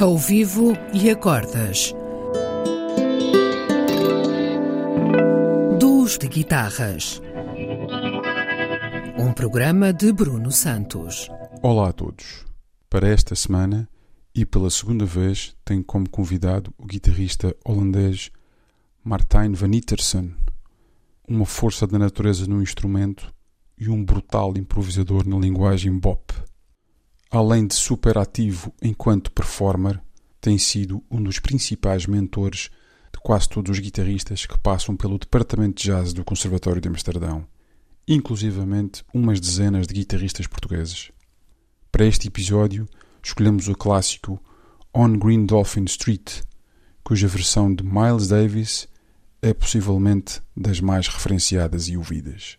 Ao vivo e acordas. Duos de guitarras. Um programa de Bruno Santos. Olá a todos. Para esta semana e pela segunda vez tenho como convidado o guitarrista holandês Martijn van Ittersen, uma força da natureza no instrumento e um brutal improvisador na linguagem bop. Além de super ativo enquanto performer, tem sido um dos principais mentores de quase todos os guitarristas que passam pelo departamento de jazz do Conservatório de Amsterdão, inclusivamente umas dezenas de guitarristas portugueses. Para este episódio, escolhemos o clássico On Green Dolphin Street, cuja versão de Miles Davis é possivelmente das mais referenciadas e ouvidas.